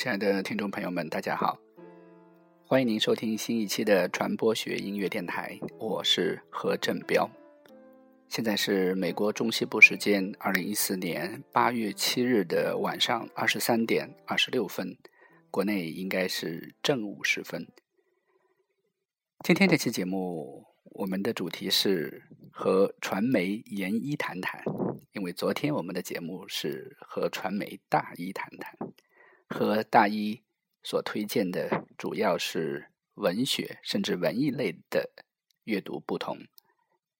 亲爱的听众朋友们，大家好，欢迎您收听新一期的传播学音乐电台，我是何振彪。现在是美国中西部时间二零一四年八月七日的晚上二十三点二十六分，国内应该是正午时分。今天这期节目，我们的主题是和传媒研一谈谈，因为昨天我们的节目是和传媒大一谈谈，和大一所推荐的主要是文学甚至文艺类的阅读不同。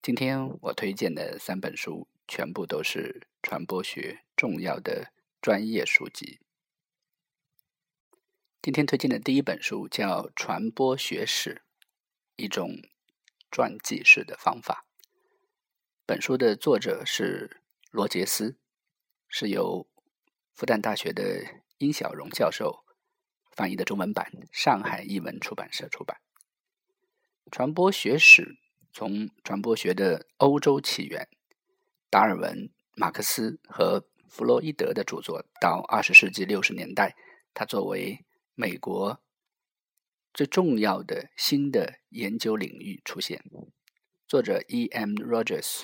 今天我推荐的三本书，全部都是传播学重要的专业书籍。今天推荐的第一本书叫《传播学史》。一种传记式的方法。本书的作者是罗杰斯，是由复旦大学的殷小荣教授翻译的中文版，上海译文出版社出版。传播学史从传播学的欧洲起源，达尔文、马克思和弗洛伊德的著作，到二十世纪六十年代，他作为美国。最重要的新的研究领域出现。作者 E.M. Rogers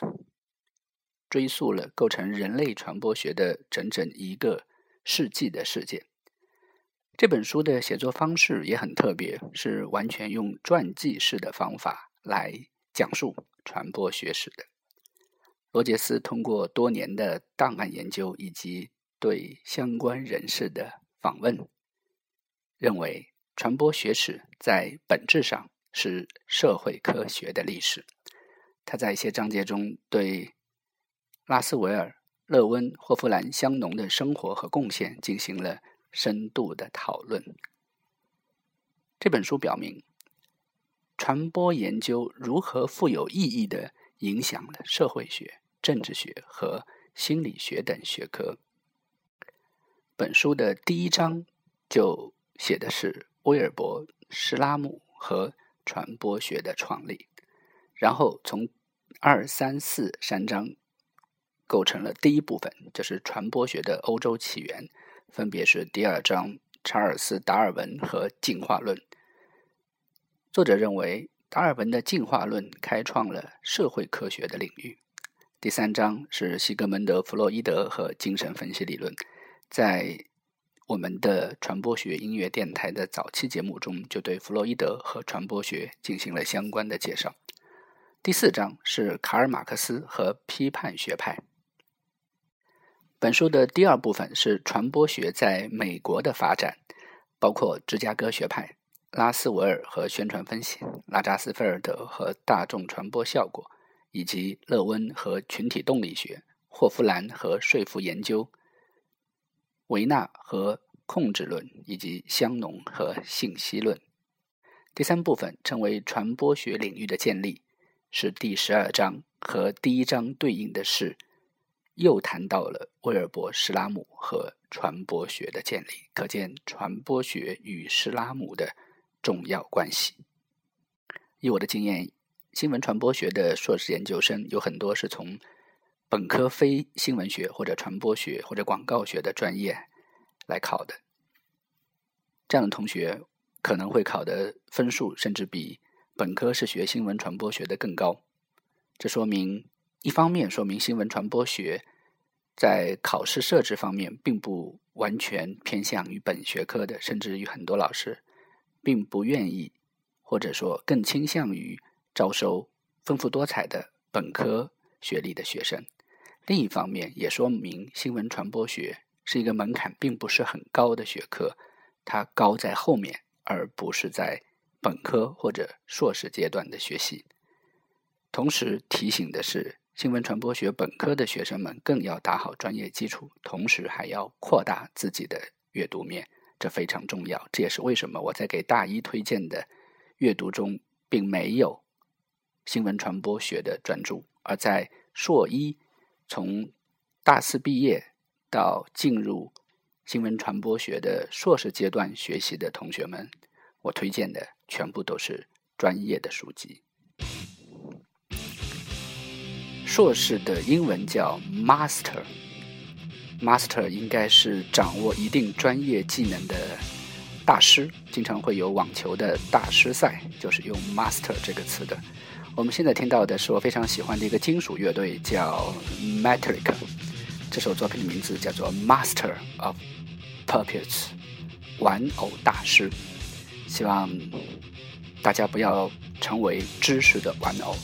追溯了构成人类传播学的整整一个世纪的事件。这本书的写作方式也很特别，是完全用传记式的方法来讲述传播学史的。罗杰斯通过多年的档案研究以及对相关人士的访问，认为。传播学史在本质上是社会科学的历史。他在一些章节中对拉斯维尔、勒温、霍夫兰、香农的生活和贡献进行了深度的讨论。这本书表明，传播研究如何富有意义的影响了社会学、政治学和心理学等学科。本书的第一章就写的是。威尔伯·施拉姆和传播学的创立，然后从二、三、四三章构成了第一部分，就是传播学的欧洲起源，分别是第二章查尔斯·达尔文和进化论。作者认为，达尔文的进化论开创了社会科学的领域。第三章是西格蒙德·弗洛伊德和精神分析理论，在。我们的传播学音乐电台的早期节目中，就对弗洛伊德和传播学进行了相关的介绍。第四章是卡尔马克思和批判学派。本书的第二部分是传播学在美国的发展，包括芝加哥学派、拉斯维尔和宣传分析、拉扎斯菲尔德和大众传播效果，以及勒温和群体动力学、霍夫兰和说服研究。维纳和控制论，以及香农和信息论。第三部分称为传播学领域的建立，是第十二章和第一章对应的是，又谈到了威尔伯·施拉姆和传播学的建立，可见传播学与施拉姆的重要关系。以我的经验，新闻传播学的硕士研究生有很多是从。本科非新闻学或者传播学或者广告学的专业来考的，这样的同学可能会考的分数甚至比本科是学新闻传播学的更高。这说明一方面说明新闻传播学在考试设置方面并不完全偏向于本学科的，甚至于很多老师并不愿意或者说更倾向于招收丰富多彩的本科学历的学生。另一方面，也说明新闻传播学是一个门槛并不是很高的学科，它高在后面，而不是在本科或者硕士阶段的学习。同时提醒的是，新闻传播学本科的学生们更要打好专业基础，同时还要扩大自己的阅读面，这非常重要。这也是为什么我在给大一推荐的阅读中，并没有新闻传播学的专注，而在硕一。从大四毕业到进入新闻传播学的硕士阶段学习的同学们，我推荐的全部都是专业的书籍。硕士的英文叫 Master，Master 应该是掌握一定专业技能的大师，经常会有网球的大师赛，就是用 Master 这个词的。我们现在听到的是我非常喜欢的一个金属乐队，叫 Metallica。这首作品的名字叫做 Master of Puppets，玩偶大师。希望大家不要成为知识的玩偶。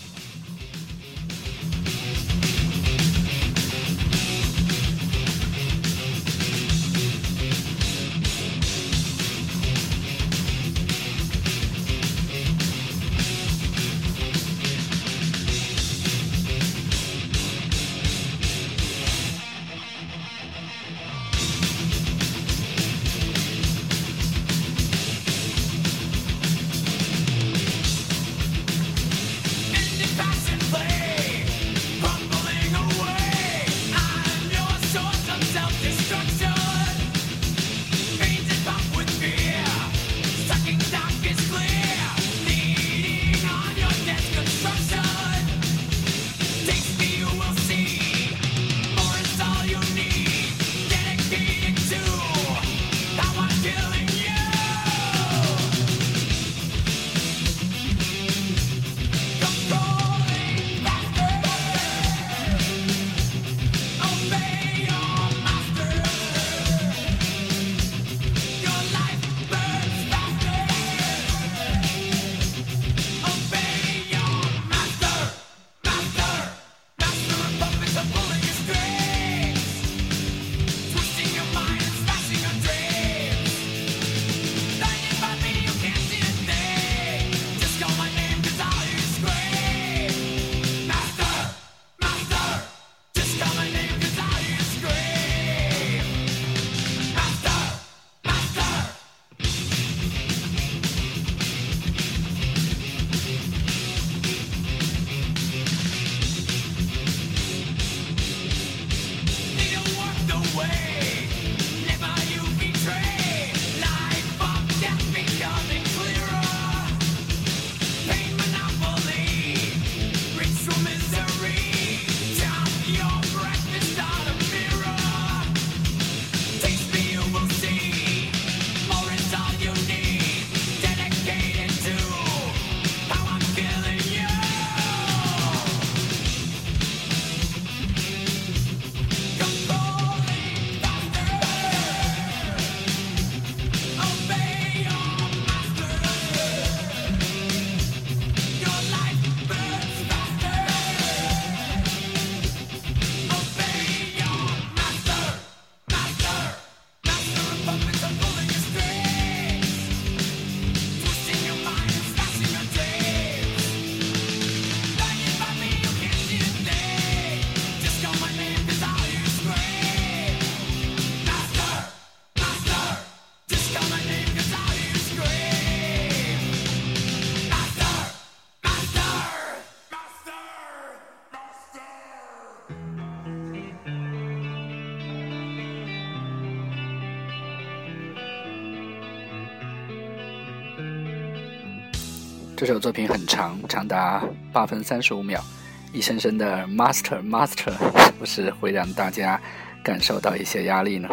这首作品很长，长达八分三十五秒，一声声的 “master master”，是不是会让大家感受到一些压力呢？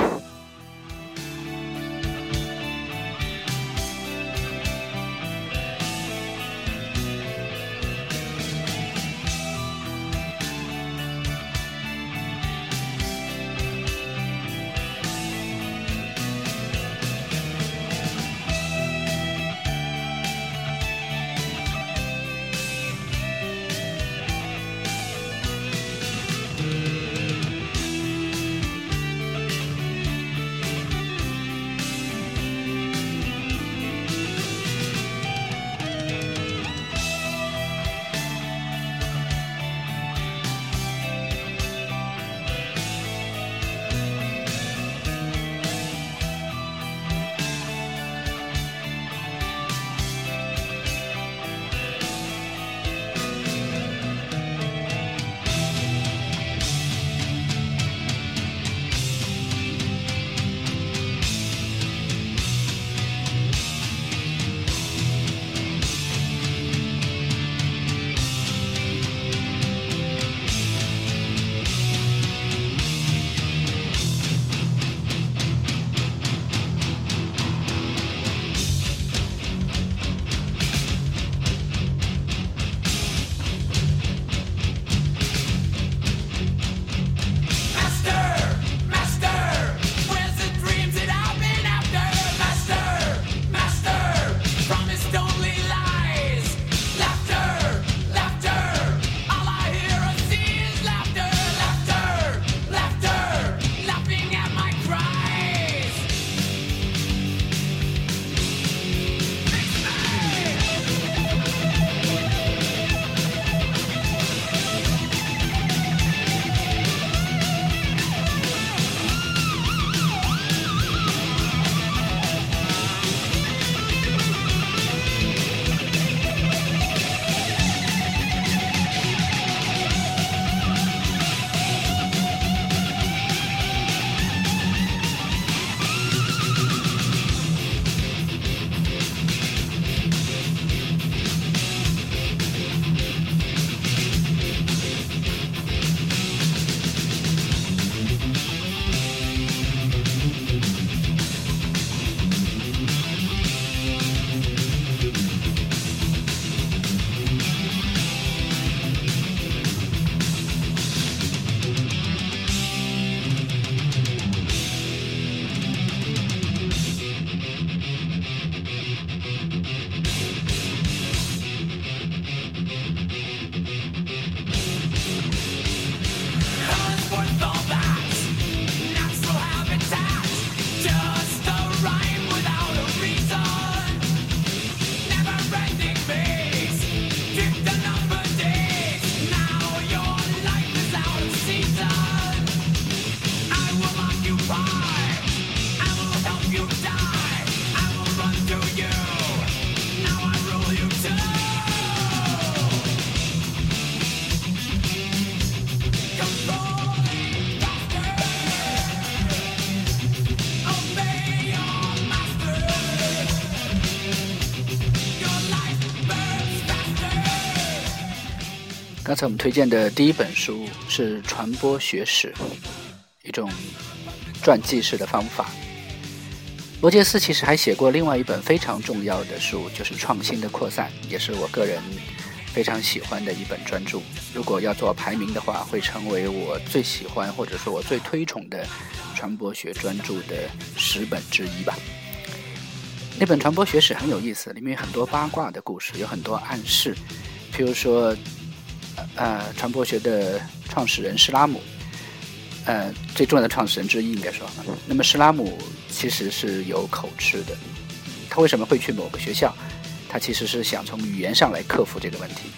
刚才我们推荐的第一本书是《传播学史》，一种传记式的方法。罗杰斯其实还写过另外一本非常重要的书，就是《创新的扩散》，也是我个人非常喜欢的一本专著。如果要做排名的话，会成为我最喜欢或者说我最推崇的传播学专著的十本之一吧。那本传播学史很有意思，里面有很多八卦的故事，有很多暗示。譬如说，呃，传播学的创始人施拉姆，呃，最重要的创始人之一应该说。那么施拉姆其实是有口吃的，他为什么会去某个学校？他其实是想从语言上来克服这个问题。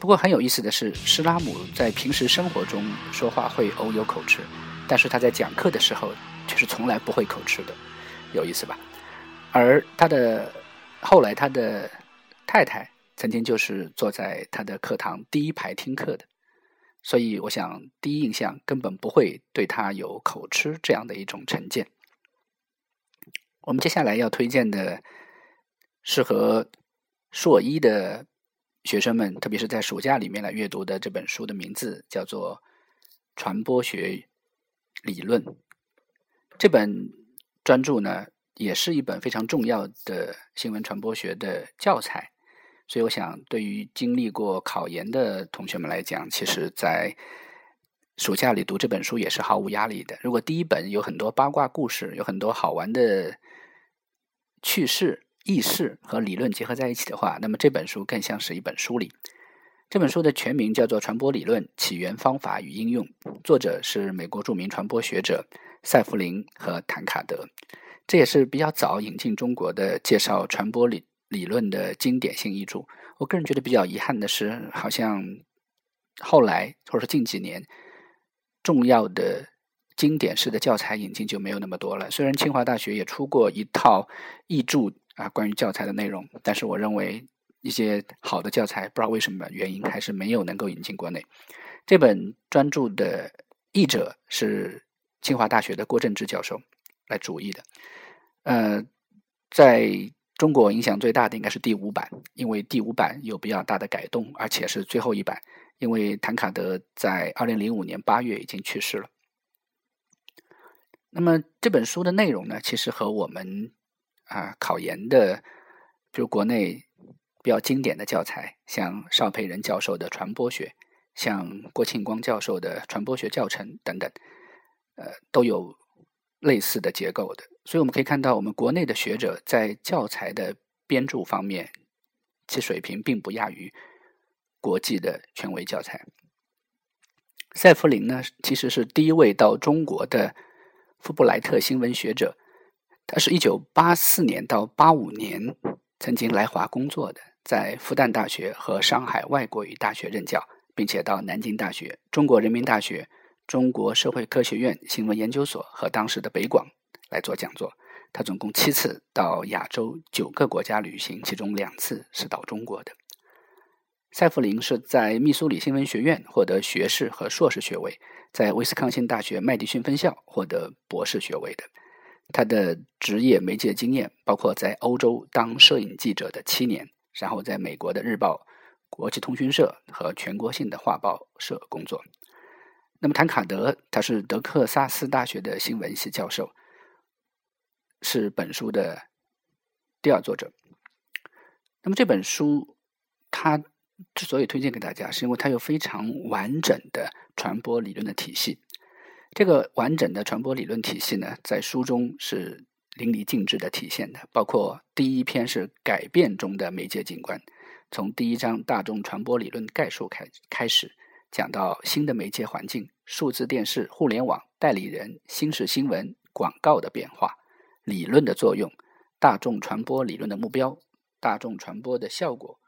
不过很有意思的是，施拉姆在平时生活中说话会偶有口吃，但是他在讲课的时候却是从来不会口吃的，有意思吧？而他的后来，他的太太曾经就是坐在他的课堂第一排听课的，所以我想第一印象根本不会对他有口吃这样的一种成见。我们接下来要推荐的，适合硕一的学生们，特别是在暑假里面来阅读的这本书的名字叫做《传播学理论》。这本专著呢。也是一本非常重要的新闻传播学的教材，所以我想，对于经历过考研的同学们来讲，其实，在暑假里读这本书也是毫无压力的。如果第一本有很多八卦故事，有很多好玩的趣事、轶事和理论结合在一起的话，那么这本书更像是一本书里。这本书的全名叫做《传播理论起源、方法与应用》，作者是美国著名传播学者塞弗林和坦卡德。这也是比较早引进中国的介绍传播理理论的经典性译著。我个人觉得比较遗憾的是，好像后来或者说近几年，重要的经典式的教材引进就没有那么多了。虽然清华大学也出过一套译著啊，关于教材的内容，但是我认为一些好的教材不知道为什么原因还是没有能够引进国内。这本专著的译者是清华大学的郭正之教授来主译的。呃，在中国影响最大的应该是第五版，因为第五版有比较大的改动，而且是最后一版。因为谭卡德在二零零五年八月已经去世了。那么这本书的内容呢，其实和我们啊考研的，比如国内比较经典的教材，像邵培仁教授的传播学，像郭庆光教授的传播学教程等等，呃，都有类似的结构的。所以我们可以看到，我们国内的学者在教材的编著方面，其水平并不亚于国际的权威教材。塞弗林呢，其实是第一位到中国的富布莱特新闻学者，他是一九八四年到八五年曾经来华工作的，在复旦大学和上海外国语大学任教，并且到南京大学、中国人民大学、中国社会科学院新闻研究所和当时的北广。来做讲座，他总共七次到亚洲九个国家旅行，其中两次是到中国的。塞弗林是在密苏里新闻学院获得学士和硕士学位，在威斯康星大学麦迪逊分校获得博士学位的。他的职业媒介经验包括在欧洲当摄影记者的七年，然后在美国的日报、国际通讯社和全国性的画报社工作。那么，谭卡德他是德克萨斯大学的新闻系教授。是本书的第二作者。那么这本书，它之所以推荐给大家，是因为它有非常完整的传播理论的体系。这个完整的传播理论体系呢，在书中是淋漓尽致的体现的。包括第一篇是改变中的媒介景观，从第一章大众传播理论概述开开始，讲到新的媒介环境、数字电视、互联网、代理人、新式新闻、广告的变化。理论的作用、大众传播理论的目标、大众传播的效果、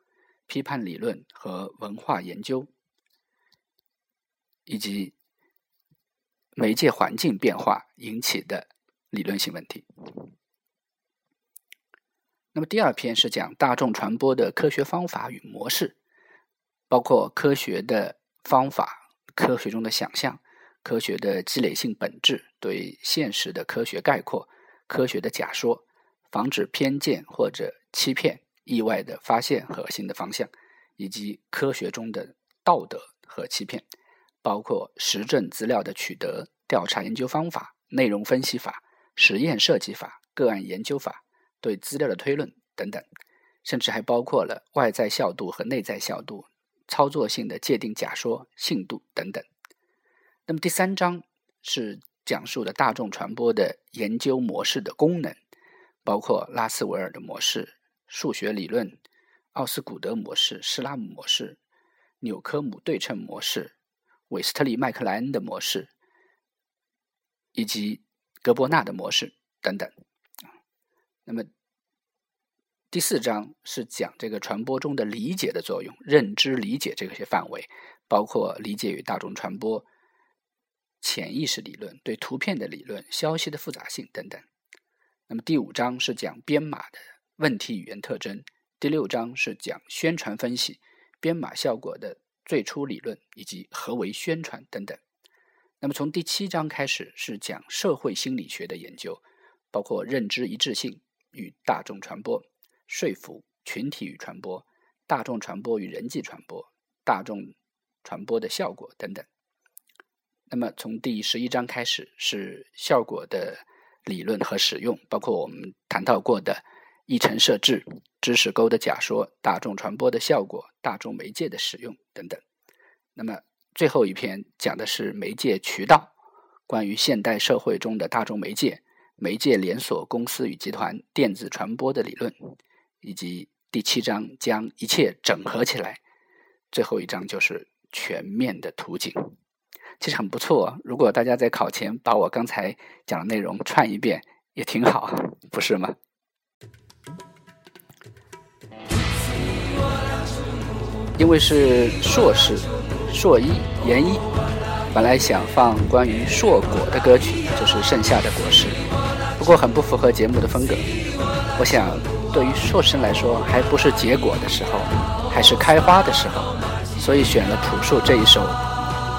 批判理论和文化研究，以及媒介环境变化引起的理论性问题。那么第二篇是讲大众传播的科学方法与模式，包括科学的方法、科学中的想象、科学的积累性本质、对现实的科学概括。科学的假说，防止偏见或者欺骗、意外的发现和新的方向，以及科学中的道德和欺骗，包括实证资料的取得、调查研究方法、内容分析法、实验设计法、个案研究法、对资料的推论等等，甚至还包括了外在效度和内在效度、操作性的界定假说、信度等等。那么第三章是讲述的大众传播的研究模式的功能，包括拉斯维尔的模式、数学理论。奥斯古德模式、施拉姆模式、纽科姆对称模式、韦斯特利麦克莱恩的模式，以及格伯纳的模式等等。那么第四章是讲这个传播中的理解的作用、认知理解这些范围，包括理解与大众传播、潜意识理论、对图片的理论、消息的复杂性等等。那么第五章是讲编码的问题语言特征。第六章是讲宣传分析、编码效果的最初理论以及何为宣传等等。那么从第七章开始是讲社会心理学的研究，包括认知一致性与大众传播、说服群体与传播、大众传播与人际传播、大众传播的效果等等。那么从第十一章开始是效果的理论和使用，包括我们谈到过的。议程设置、知识沟的假说、大众传播的效果、大众媒介的使用等等。那么最后一篇讲的是媒介渠道，关于现代社会中的大众媒介、媒介连锁公司与集团、电子传播的理论，以及第七章将一切整合起来。最后一章就是全面的图景，其实很不错。如果大家在考前把我刚才讲的内容串一遍，也挺好，不是吗？因为是硕士、硕一、研一，本来想放关于硕果的歌曲，就是《盛夏的果实》，不过很不符合节目的风格。我想，对于硕士来说，还不是结果的时候，还是开花的时候，所以选了朴树这一首《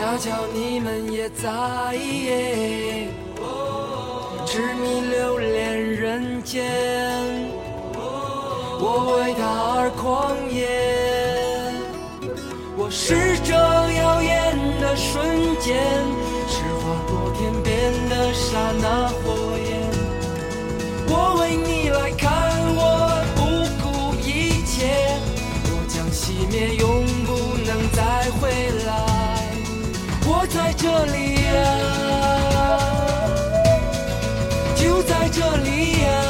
恰巧你们也在，痴迷留恋人间。我为他而狂野，我是这耀眼的瞬间，是划过天边的刹那火焰。我为你来看，我不顾一切，我将熄灭，永在这里呀，就在这里呀。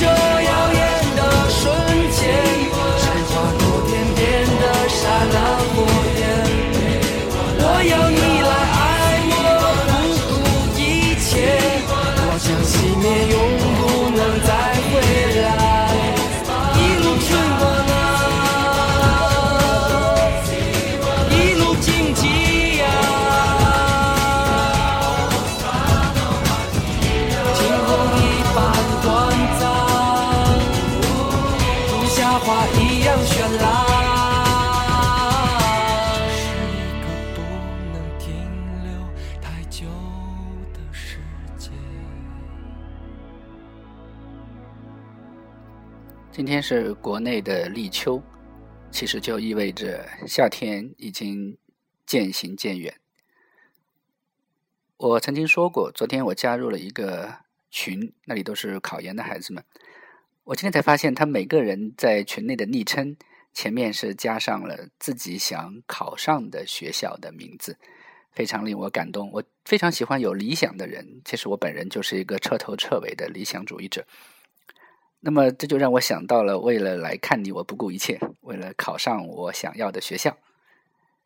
是今天是国内的立秋，其实就意味着夏天已经渐行渐远。我曾经说过，昨天我加入了一个群，那里都是考研的孩子们。我今天才发现，他每个人在群内的昵称前面是加上了自己想考上的学校的名字，非常令我感动。我非常喜欢有理想的人，其实我本人就是一个彻头彻尾的理想主义者。那么这就让我想到了，为了来看你，我不顾一切；为了考上我想要的学校，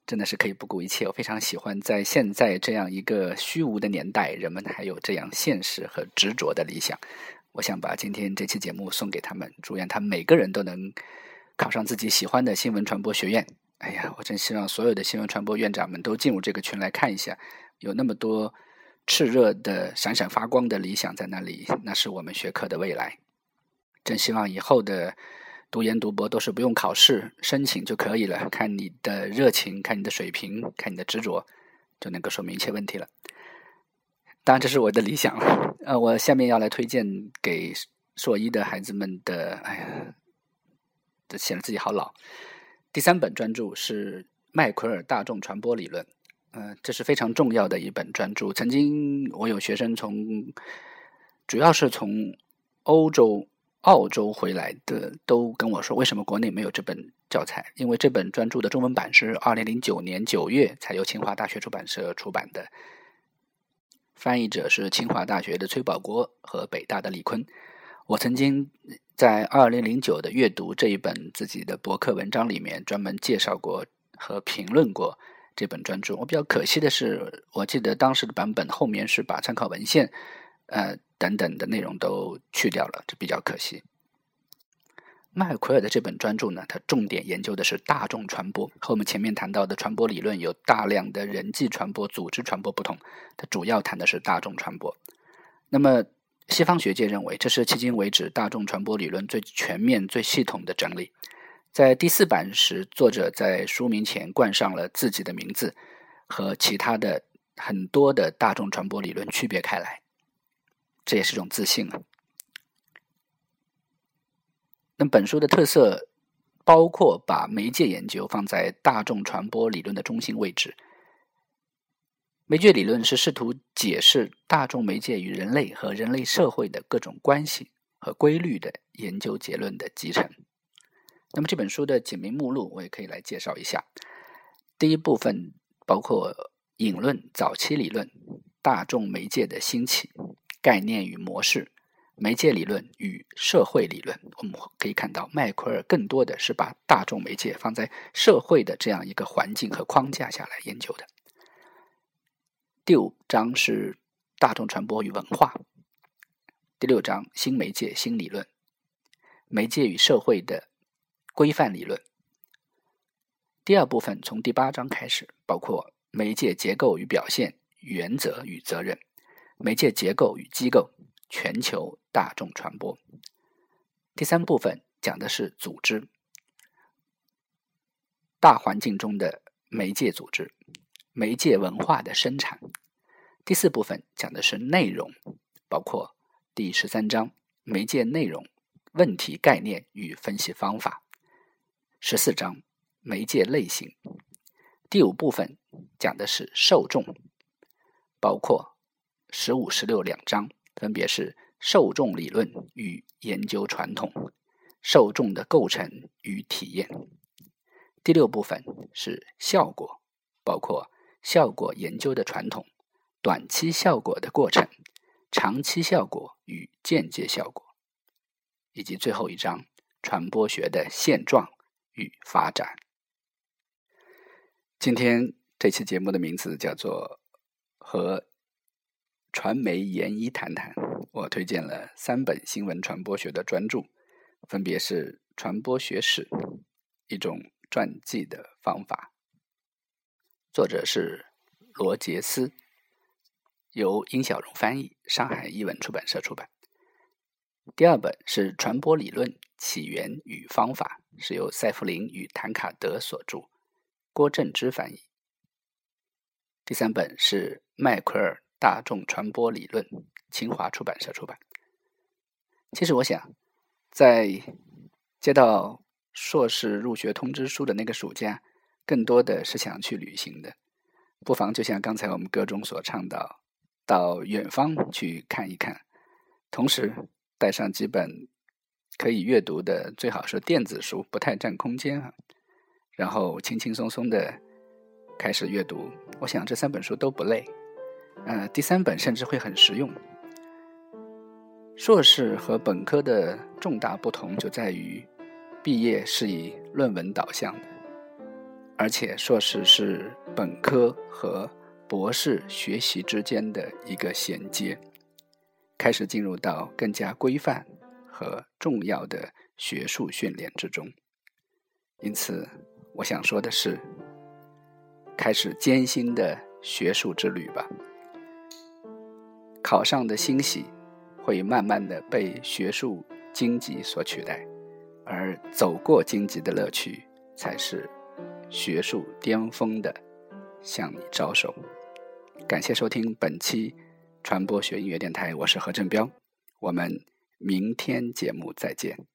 真的是可以不顾一切。我非常喜欢在现在这样一个虚无的年代，人们还有这样现实和执着的理想。我想把今天这期节目送给他们，祝愿他每个人都能考上自己喜欢的新闻传播学院。哎呀，我真希望所有的新闻传播院长们都进入这个群来看一下，有那么多炽热的、闪闪发光的理想在那里，那是我们学科的未来。真希望以后的读研读博都是不用考试申请就可以了，看你的热情，看你的水平，看你的执着，就能够说明一切问题了。当然，这是我的理想。呃，我下面要来推荐给硕一的孩子们的，哎呀，这显得自己好老。第三本专著是麦奎尔大众传播理论，呃，这是非常重要的一本专著。曾经我有学生从，主要是从欧洲。澳洲回来的都跟我说，为什么国内没有这本教材？因为这本专著的中文版是二零零九年九月才由清华大学出版社出版的，翻译者是清华大学的崔保国和北大的李坤。我曾经在二零零九的阅读这一本自己的博客文章里面专门介绍过和评论过这本专著。我比较可惜的是，我记得当时的版本后面是把参考文献，呃。等等的内容都去掉了，这比较可惜。麦奎尔的这本专著呢，它重点研究的是大众传播，和我们前面谈到的传播理论有大量的人际传播、组织传播不同，它主要谈的是大众传播。那么，西方学界认为这是迄今为止大众传播理论最全面、最系统的整理。在第四版时，作者在书名前冠上了自己的名字，和其他的很多的大众传播理论区别开来。这也是种自信啊。那本书的特色包括把媒介研究放在大众传播理论的中心位置。媒介理论是试图解释大众媒介与人类和人类社会的各种关系和规律的研究结论的集成。那么这本书的简明目录我也可以来介绍一下。第一部分包括引论早期理论、大众媒介的兴起。概念与模式、媒介理论与社会理论，我们可以看到，麦奎尔更多的是把大众媒介放在社会的这样一个环境和框架下来研究的。第五章是大众传播与文化，第六章新媒介新理论，媒介与社会的规范理论。第二部分从第八章开始，包括媒介结构与表现、原则与责任、媒介结构与机构、全球大众传播。第三部分讲的是组织，大环境中的媒介组织、媒介文化的生产。第四部分讲的是内容，包括第十三章媒介内容、问题概念与分析方法。十四章媒介类型。第五部分讲的是受众，包括十五、十六两章，分别是受众理论与研究传统、受众的构成与体验。第六部分是效果，包括效果研究的传统、短期效果的过程、长期效果与间接效果，以及最后一章传播学的现状与发展。今天这期节目的名字叫做《和传媒研一谈谈》，我推荐了三本新闻传播学的专著，分别是《传播学史》一种传记的方法，作者是罗杰斯，由殷小荣翻译，上海译文出版社出版。第二本是《传播理论起源与方法》，是由塞弗林与谭卡德所著。郭正之翻译。第三本是迈奎尔大众传播理论，清华出版社出版。其实我想，在接到硕士入学通知书的那个暑假，更多的是想去旅行的。不妨就像刚才我们歌中所唱到，到远方去看一看，同时带上几本可以阅读的，最好是电子书，不太占空间啊。然后轻轻松松的开始阅读，我想这三本书都不累，呃，第三本甚至会很实用。硕士和本科的重大不同就在于，毕业是以论文导向的，而且硕士是本科和博士学习之间的一个衔接，开始进入到更加规范和重要的学术训练之中，因此。我想说的是，开始艰辛的学术之旅吧。考上的欣喜会慢慢的被学术荆棘所取代，而走过荆棘的乐趣才是学术巅峰的向你招手。感谢收听本期传播学音乐电台，我是何振彪，我们明天节目再见。